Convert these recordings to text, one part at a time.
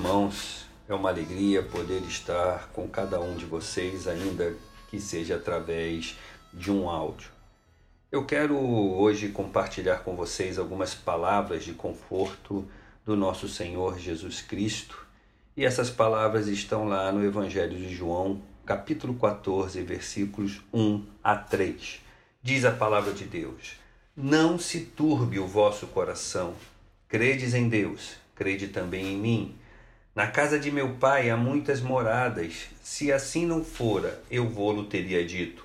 Irmãos. É uma alegria poder estar com cada um de vocês, ainda que seja através de um áudio. Eu quero hoje compartilhar com vocês algumas palavras de conforto do nosso Senhor Jesus Cristo. E essas palavras estão lá no Evangelho de João, capítulo 14, versículos 1 a 3. Diz a palavra de Deus: Não se turbe o vosso coração. Credes em Deus, crede também em mim. Na casa de meu pai há muitas moradas. Se assim não fora, eu vou-lo teria dito.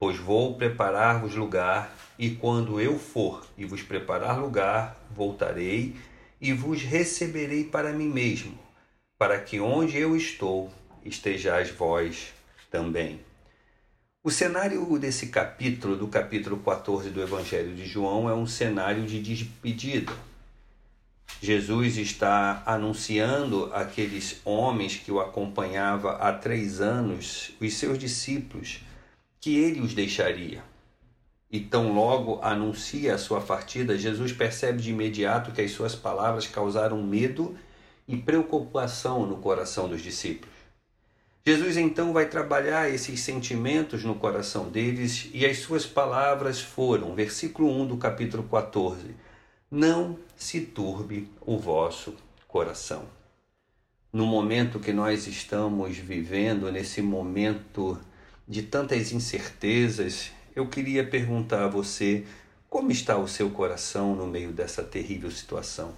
Pois vou preparar-vos lugar, e quando eu for e vos preparar lugar, voltarei e vos receberei para mim mesmo, para que onde eu estou estejais vós também. O cenário desse capítulo, do capítulo 14 do Evangelho de João, é um cenário de despedida Jesus está anunciando àqueles homens que o acompanhava há três anos, os seus discípulos, que ele os deixaria. E tão logo anuncia a sua partida, Jesus percebe de imediato que as suas palavras causaram medo e preocupação no coração dos discípulos. Jesus então vai trabalhar esses sentimentos no coração deles e as suas palavras foram, versículo 1 do capítulo 14: não se turbe o vosso coração. No momento que nós estamos vivendo, nesse momento de tantas incertezas, eu queria perguntar a você como está o seu coração no meio dessa terrível situação.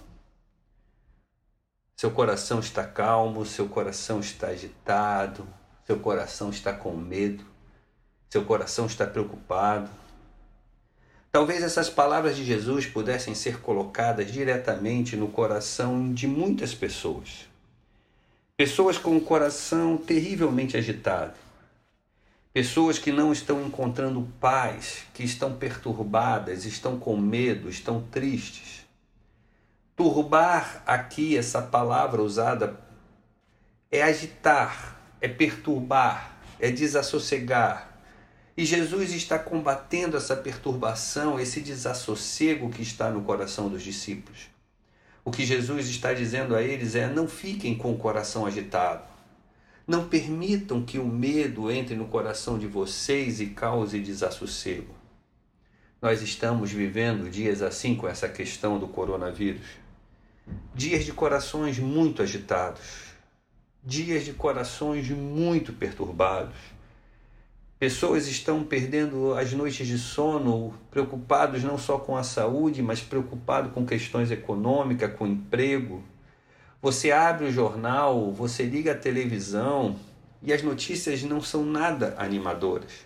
Seu coração está calmo, seu coração está agitado, seu coração está com medo, seu coração está preocupado Talvez essas palavras de Jesus pudessem ser colocadas diretamente no coração de muitas pessoas. Pessoas com o coração terrivelmente agitado. Pessoas que não estão encontrando paz, que estão perturbadas, estão com medo, estão tristes. Turbar aqui, essa palavra usada, é agitar, é perturbar, é desassossegar, e Jesus está combatendo essa perturbação, esse desassossego que está no coração dos discípulos. O que Jesus está dizendo a eles é: não fiquem com o coração agitado. Não permitam que o medo entre no coração de vocês e cause desassossego. Nós estamos vivendo dias assim com essa questão do coronavírus. Dias de corações muito agitados, dias de corações muito perturbados Pessoas estão perdendo as noites de sono, preocupados não só com a saúde, mas preocupados com questões econômicas, com emprego. Você abre o jornal, você liga a televisão e as notícias não são nada animadoras.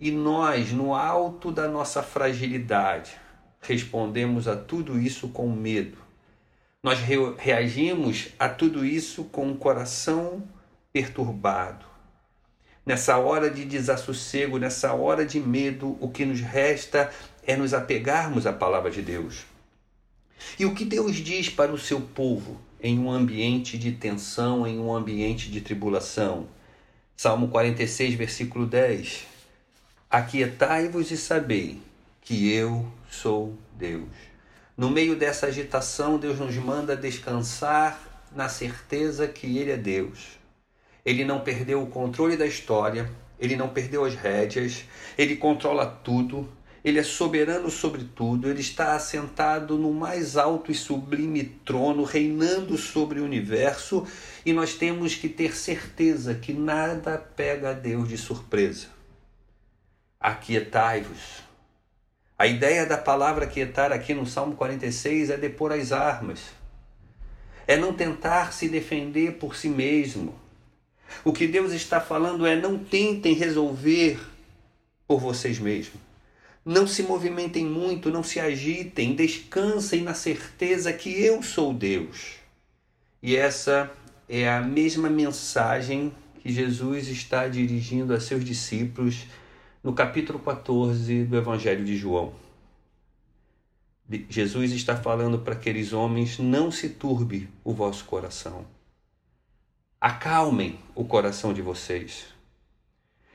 E nós, no alto da nossa fragilidade, respondemos a tudo isso com medo. Nós reagimos a tudo isso com o coração perturbado Nessa hora de desassossego, nessa hora de medo, o que nos resta é nos apegarmos à palavra de Deus. E o que Deus diz para o seu povo em um ambiente de tensão, em um ambiente de tribulação? Salmo 46, versículo 10. Aquietai-vos e sabei que eu sou Deus. No meio dessa agitação, Deus nos manda descansar na certeza que Ele é Deus ele não perdeu o controle da história, ele não perdeu as rédeas, ele controla tudo, ele é soberano sobre tudo, ele está assentado no mais alto e sublime trono, reinando sobre o universo, e nós temos que ter certeza que nada pega a Deus de surpresa. Aquietai-vos. A ideia da palavra aquietar aqui no Salmo 46 é depor as armas, é não tentar se defender por si mesmo o que Deus está falando é: não tentem resolver por vocês mesmos. Não se movimentem muito, não se agitem, descansem na certeza que eu sou Deus. E essa é a mesma mensagem que Jesus está dirigindo a seus discípulos no capítulo 14 do Evangelho de João. Jesus está falando para aqueles homens: não se turbe o vosso coração acalmem o coração de vocês.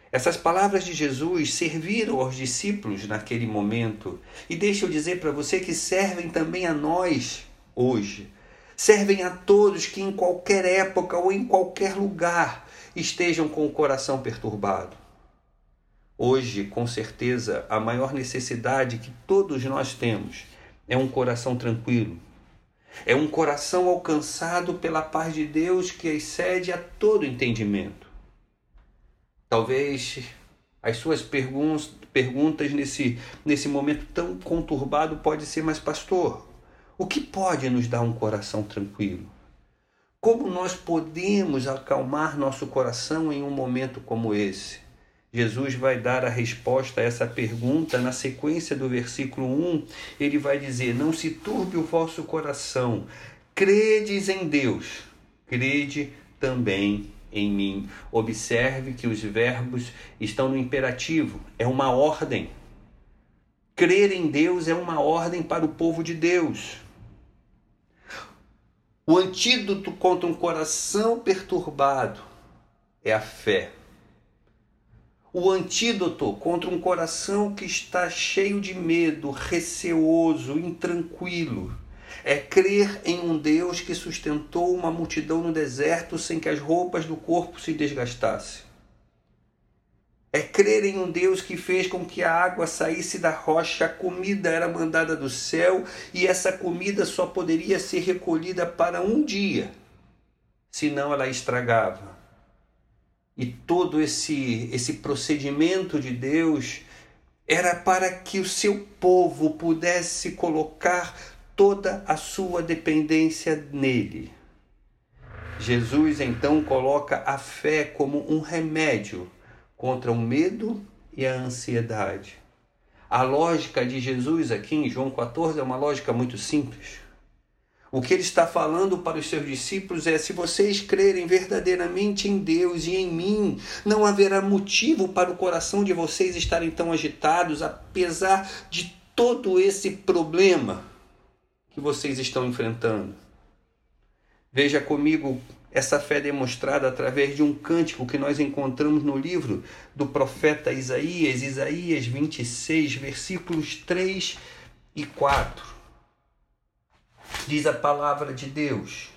Essas palavras de Jesus serviram aos discípulos naquele momento e deixa eu dizer para você que servem também a nós hoje. servem a todos que em qualquer época ou em qualquer lugar estejam com o coração perturbado. Hoje, com certeza, a maior necessidade que todos nós temos é um coração tranquilo. É um coração alcançado pela paz de Deus que excede a todo entendimento. Talvez as suas perguntas, nesse, nesse momento tão conturbado pode ser, mas pastor, o que pode nos dar um coração tranquilo? Como nós podemos acalmar nosso coração em um momento como esse? Jesus vai dar a resposta a essa pergunta na sequência do versículo 1. Ele vai dizer: Não se turbe o vosso coração, credes em Deus, crede também em mim. Observe que os verbos estão no imperativo, é uma ordem. Crer em Deus é uma ordem para o povo de Deus. O antídoto contra um coração perturbado é a fé. O antídoto contra um coração que está cheio de medo, receoso, intranquilo, é crer em um Deus que sustentou uma multidão no deserto sem que as roupas do corpo se desgastassem. É crer em um Deus que fez com que a água saísse da rocha, a comida era mandada do céu e essa comida só poderia ser recolhida para um dia, senão ela estragava. E todo esse, esse procedimento de Deus era para que o seu povo pudesse colocar toda a sua dependência nele. Jesus então coloca a fé como um remédio contra o medo e a ansiedade. A lógica de Jesus aqui em João 14 é uma lógica muito simples. O que ele está falando para os seus discípulos é: se vocês crerem verdadeiramente em Deus e em mim, não haverá motivo para o coração de vocês estarem tão agitados, apesar de todo esse problema que vocês estão enfrentando. Veja comigo essa fé demonstrada através de um cântico que nós encontramos no livro do profeta Isaías, Isaías 26, versículos 3 e 4. Diz a palavra de Deus: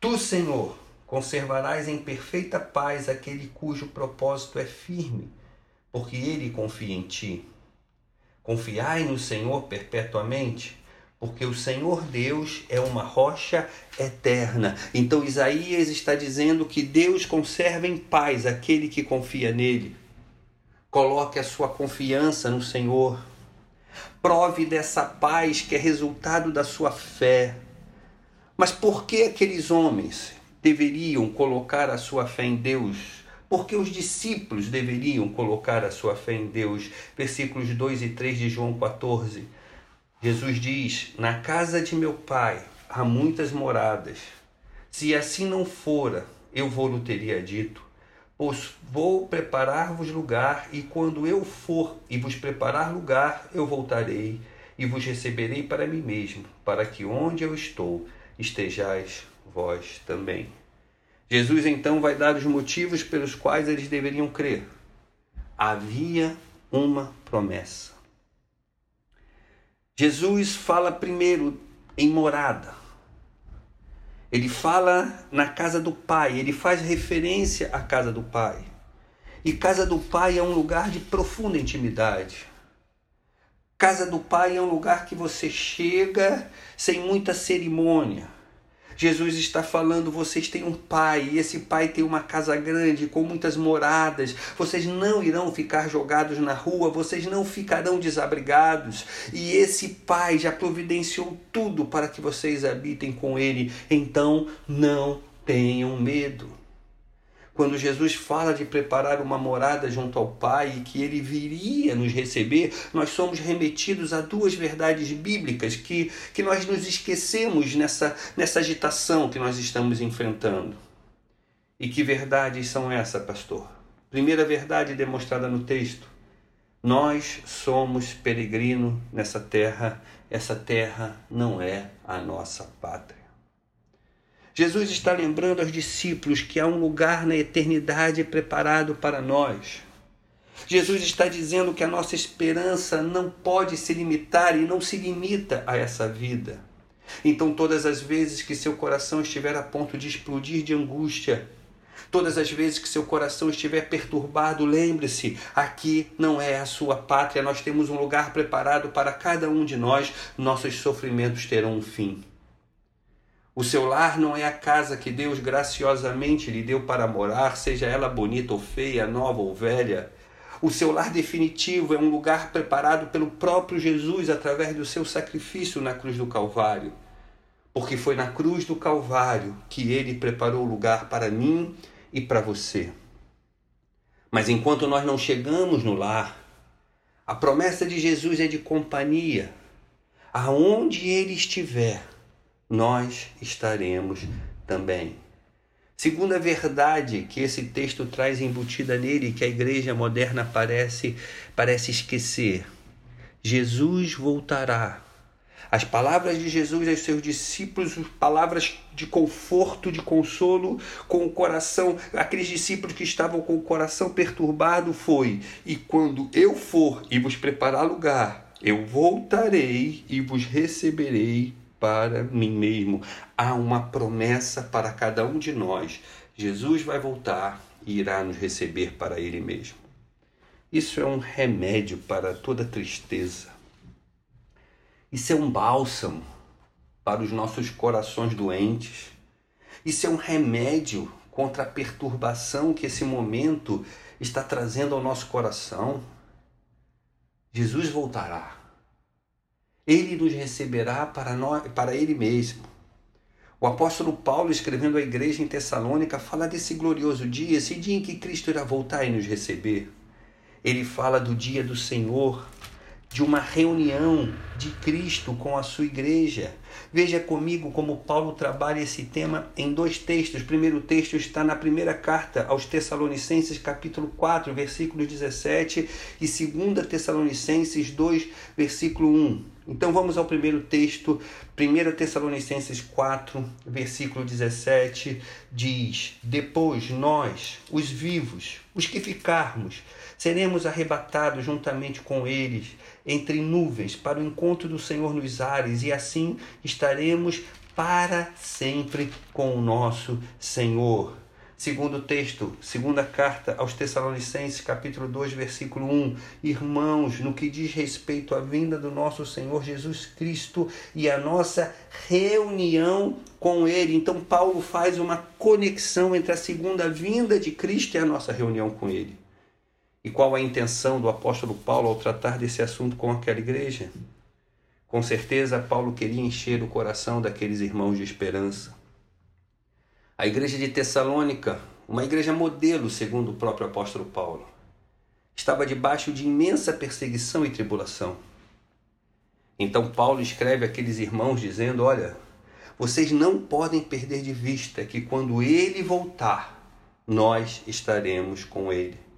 Tu, Senhor, conservarás em perfeita paz aquele cujo propósito é firme, porque ele confia em ti. Confiai no Senhor perpetuamente porque o Senhor Deus é uma rocha eterna. Então Isaías está dizendo que Deus conserva em paz aquele que confia nele. Coloque a sua confiança no Senhor. Prove dessa paz que é resultado da sua fé. Mas por que aqueles homens deveriam colocar a sua fé em Deus? Porque os discípulos deveriam colocar a sua fé em Deus. Versículos 2 e 3 de João 14 Jesus diz: Na casa de meu pai há muitas moradas. Se assim não fora, eu vou-lhe teria dito. Pois vou preparar-vos lugar, e quando eu for e vos preparar lugar, eu voltarei e vos receberei para mim mesmo, para que onde eu estou estejais vós também. Jesus então vai dar os motivos pelos quais eles deveriam crer. Havia uma promessa. Jesus fala primeiro em morada. Ele fala na casa do Pai, ele faz referência à casa do Pai. E casa do Pai é um lugar de profunda intimidade. Casa do Pai é um lugar que você chega sem muita cerimônia Jesus está falando: vocês têm um pai, e esse pai tem uma casa grande com muitas moradas. Vocês não irão ficar jogados na rua, vocês não ficarão desabrigados. E esse pai já providenciou tudo para que vocês habitem com ele. Então não tenham medo. Quando Jesus fala de preparar uma morada junto ao Pai e que ele viria nos receber, nós somos remetidos a duas verdades bíblicas que, que nós nos esquecemos nessa, nessa agitação que nós estamos enfrentando. E que verdades são essas, pastor? Primeira verdade demonstrada no texto: nós somos peregrino nessa terra, essa terra não é a nossa pátria. Jesus está lembrando aos discípulos que há um lugar na eternidade preparado para nós. Jesus está dizendo que a nossa esperança não pode se limitar e não se limita a essa vida. Então, todas as vezes que seu coração estiver a ponto de explodir de angústia, todas as vezes que seu coração estiver perturbado, lembre-se: aqui não é a sua pátria, nós temos um lugar preparado para cada um de nós, nossos sofrimentos terão um fim. O seu lar não é a casa que Deus graciosamente lhe deu para morar, seja ela bonita ou feia, nova ou velha. O seu lar definitivo é um lugar preparado pelo próprio Jesus através do seu sacrifício na cruz do Calvário. Porque foi na cruz do Calvário que ele preparou o lugar para mim e para você. Mas enquanto nós não chegamos no lar, a promessa de Jesus é de companhia. Aonde ele estiver, nós estaremos também. Segunda verdade que esse texto traz embutida nele, que a igreja moderna parece, parece esquecer: Jesus voltará. As palavras de Jesus aos seus discípulos, palavras de conforto, de consolo, com o coração, aqueles discípulos que estavam com o coração perturbado, foi: E quando eu for e vos preparar lugar, eu voltarei e vos receberei para mim mesmo. Há uma promessa para cada um de nós. Jesus vai voltar e irá nos receber para Ele mesmo. Isso é um remédio para toda tristeza. Isso é um bálsamo para os nossos corações doentes. Isso é um remédio contra a perturbação que esse momento está trazendo ao nosso coração. Jesus voltará. Ele nos receberá para, nós, para Ele mesmo. O apóstolo Paulo, escrevendo à igreja em Tessalônica, fala desse glorioso dia, esse dia em que Cristo irá voltar e nos receber. Ele fala do dia do Senhor, de uma reunião de Cristo com a sua igreja. Veja comigo como Paulo trabalha esse tema em dois textos. O primeiro texto está na primeira carta aos Tessalonicenses, capítulo 4, versículo 17, e 2 Tessalonicenses 2, versículo 1. Então vamos ao primeiro texto, 1 Tessalonicenses 4, versículo 17, diz: Depois nós, os vivos, os que ficarmos, seremos arrebatados juntamente com eles entre nuvens para o encontro do Senhor nos ares, e assim estaremos para sempre com o nosso Senhor. Segundo texto, segunda carta aos Tessalonicenses, capítulo 2, versículo 1. Irmãos, no que diz respeito à vinda do nosso Senhor Jesus Cristo e a nossa reunião com Ele. Então, Paulo faz uma conexão entre a segunda vinda de Cristo e a nossa reunião com Ele. E qual a intenção do apóstolo Paulo ao tratar desse assunto com aquela igreja? Com certeza, Paulo queria encher o coração daqueles irmãos de esperança. A igreja de Tessalônica, uma igreja modelo, segundo o próprio apóstolo Paulo, estava debaixo de imensa perseguição e tribulação. Então, Paulo escreve àqueles irmãos dizendo: Olha, vocês não podem perder de vista que quando ele voltar, nós estaremos com ele.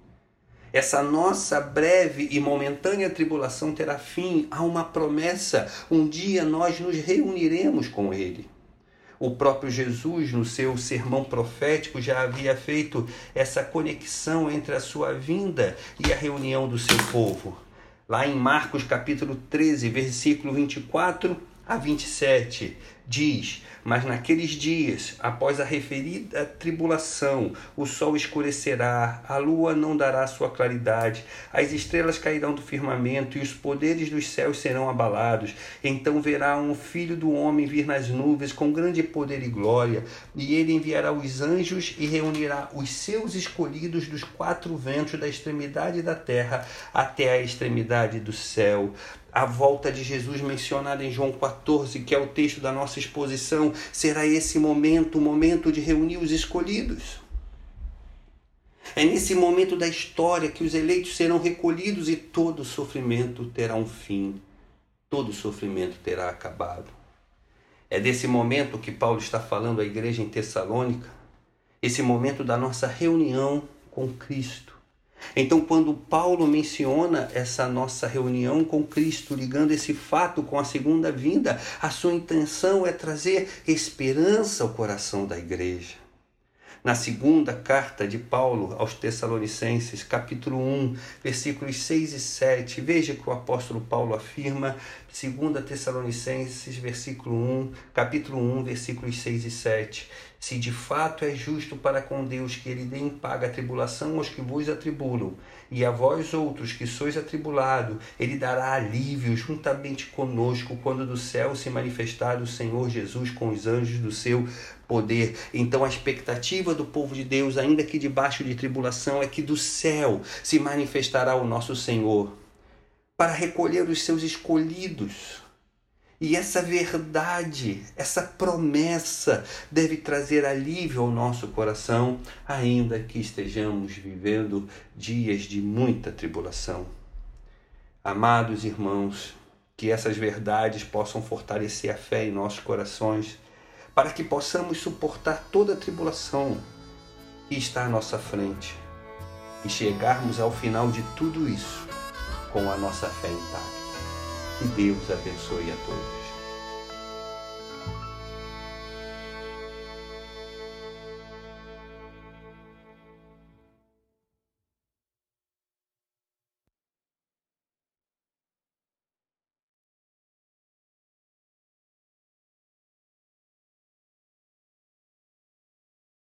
Essa nossa breve e momentânea tribulação terá fim. Há uma promessa: um dia nós nos reuniremos com Ele. O próprio Jesus, no seu sermão profético, já havia feito essa conexão entre a sua vinda e a reunião do seu povo. Lá em Marcos capítulo 13, versículo 24 a 27, diz: Mas naqueles dias, após a referida tribulação, o sol escurecerá, a lua não dará sua claridade, as estrelas cairão do firmamento e os poderes dos céus serão abalados. Então verá um filho do homem vir nas nuvens com grande poder e glória, e ele enviará os anjos e reunirá os seus escolhidos dos quatro ventos da extremidade da terra até a extremidade do céu a volta de Jesus mencionada em João 14, que é o texto da nossa exposição, será esse momento, o momento de reunir os escolhidos. É nesse momento da história que os eleitos serão recolhidos e todo sofrimento terá um fim, todo sofrimento terá acabado. É desse momento que Paulo está falando à igreja em Tessalônica, esse momento da nossa reunião com Cristo então, quando Paulo menciona essa nossa reunião com Cristo, ligando esse fato com a segunda vinda, a sua intenção é trazer esperança ao coração da igreja. Na segunda carta de Paulo aos Tessalonicenses, capítulo 1, versículos 6 e 7. Veja que o apóstolo Paulo afirma, 2 Tessalonicenses, versículo 1, capítulo 1, versículos 6 e 7. Se de fato é justo para com Deus que ele dê em paga a tribulação aos que vos atribulam, e a vós outros que sois atribulados, ele dará alívio juntamente conosco quando do céu se manifestar o Senhor Jesus com os anjos do seu poder. Então a expectativa do povo de Deus, ainda que debaixo de tribulação, é que do céu se manifestará o nosso Senhor para recolher os seus escolhidos e essa verdade, essa promessa deve trazer alívio ao nosso coração, ainda que estejamos vivendo dias de muita tribulação. Amados irmãos, que essas verdades possam fortalecer a fé em nossos corações, para que possamos suportar toda a tribulação que está à nossa frente e chegarmos ao final de tudo isso com a nossa fé intacta. Que Deus abençoe a todos.